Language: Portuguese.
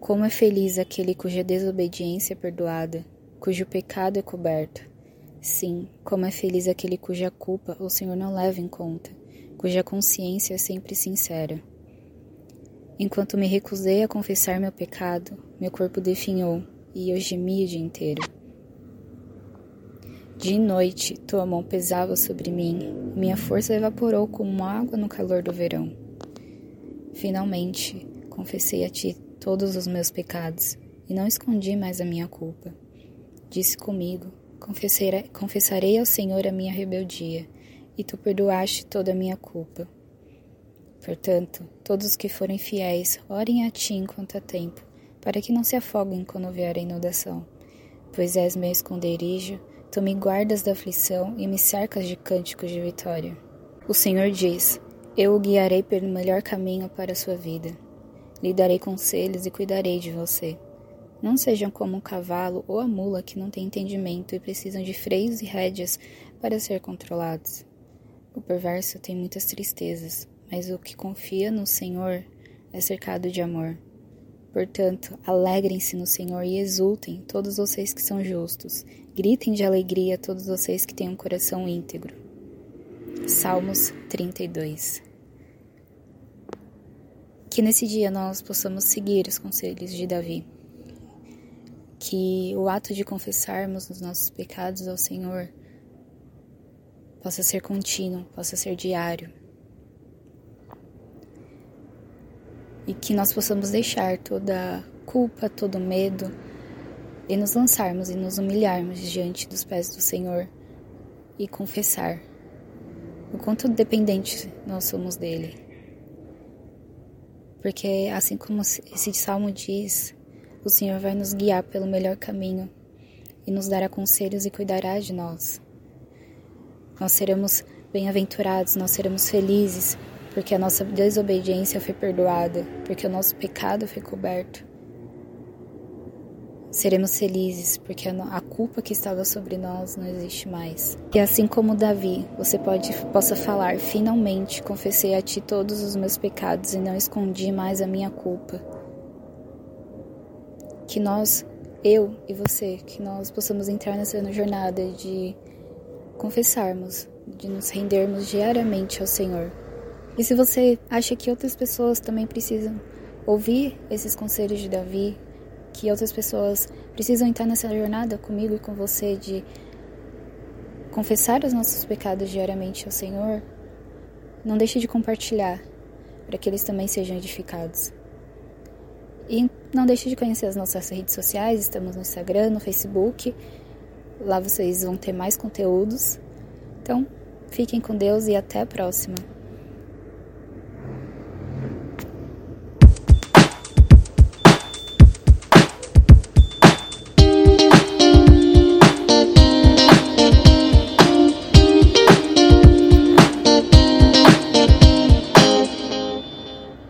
Como é feliz aquele cuja desobediência é perdoada, cujo pecado é coberto. Sim, como é feliz aquele cuja culpa o Senhor não leva em conta, cuja consciência é sempre sincera. Enquanto me recusei a confessar meu pecado, meu corpo definhou e eu gemi o dia inteiro. De noite, tua mão pesava sobre mim, minha força evaporou como água no calor do verão. Finalmente, confessei a ti todos os meus pecados e não escondi mais a minha culpa. Disse comigo: Confessarei ao Senhor a minha rebeldia, e tu perdoaste toda a minha culpa. Portanto, todos os que forem fiéis, orem a ti enquanto há tempo, para que não se afoguem quando vier a inundação. Pois és meu esconderijo, tu me guardas da aflição e me cercas de cânticos de vitória. O Senhor diz: Eu o guiarei pelo melhor caminho para a sua vida. Lhe darei conselhos e cuidarei de você. Não sejam como o cavalo ou a mula que não têm entendimento e precisam de freios e rédeas para ser controlados. O perverso tem muitas tristezas, mas o que confia no Senhor é cercado de amor. Portanto, alegrem-se no Senhor e exultem, todos vocês que são justos. Gritem de alegria, todos vocês que têm um coração íntegro. Salmos 32 Que nesse dia nós possamos seguir os conselhos de Davi. Que o ato de confessarmos os nossos pecados ao Senhor possa ser contínuo, possa ser diário e que nós possamos deixar toda culpa, todo medo e nos lançarmos e nos humilharmos diante dos pés do Senhor e confessar o quanto dependente nós somos dele. Porque assim como esse salmo diz, o Senhor vai nos guiar pelo melhor caminho e nos dará conselhos e cuidará de nós. Nós seremos bem-aventurados, nós seremos felizes porque a nossa desobediência foi perdoada, porque o nosso pecado foi coberto. Seremos felizes, porque a culpa que estava sobre nós não existe mais. E assim como Davi, você pode possa falar: finalmente confessei a ti todos os meus pecados e não escondi mais a minha culpa. Que nós, eu e você, que nós possamos entrar nessa jornada de confessarmos, de nos rendermos diariamente ao Senhor. E se você acha que outras pessoas também precisam ouvir esses conselhos de Davi, que outras pessoas precisam entrar nessa jornada comigo e com você de confessar os nossos pecados diariamente ao Senhor, não deixe de compartilhar para que eles também sejam edificados. E não deixe de conhecer as nossas redes sociais, estamos no Instagram, no Facebook. Lá vocês vão ter mais conteúdos. Então, fiquem com Deus e até a próxima.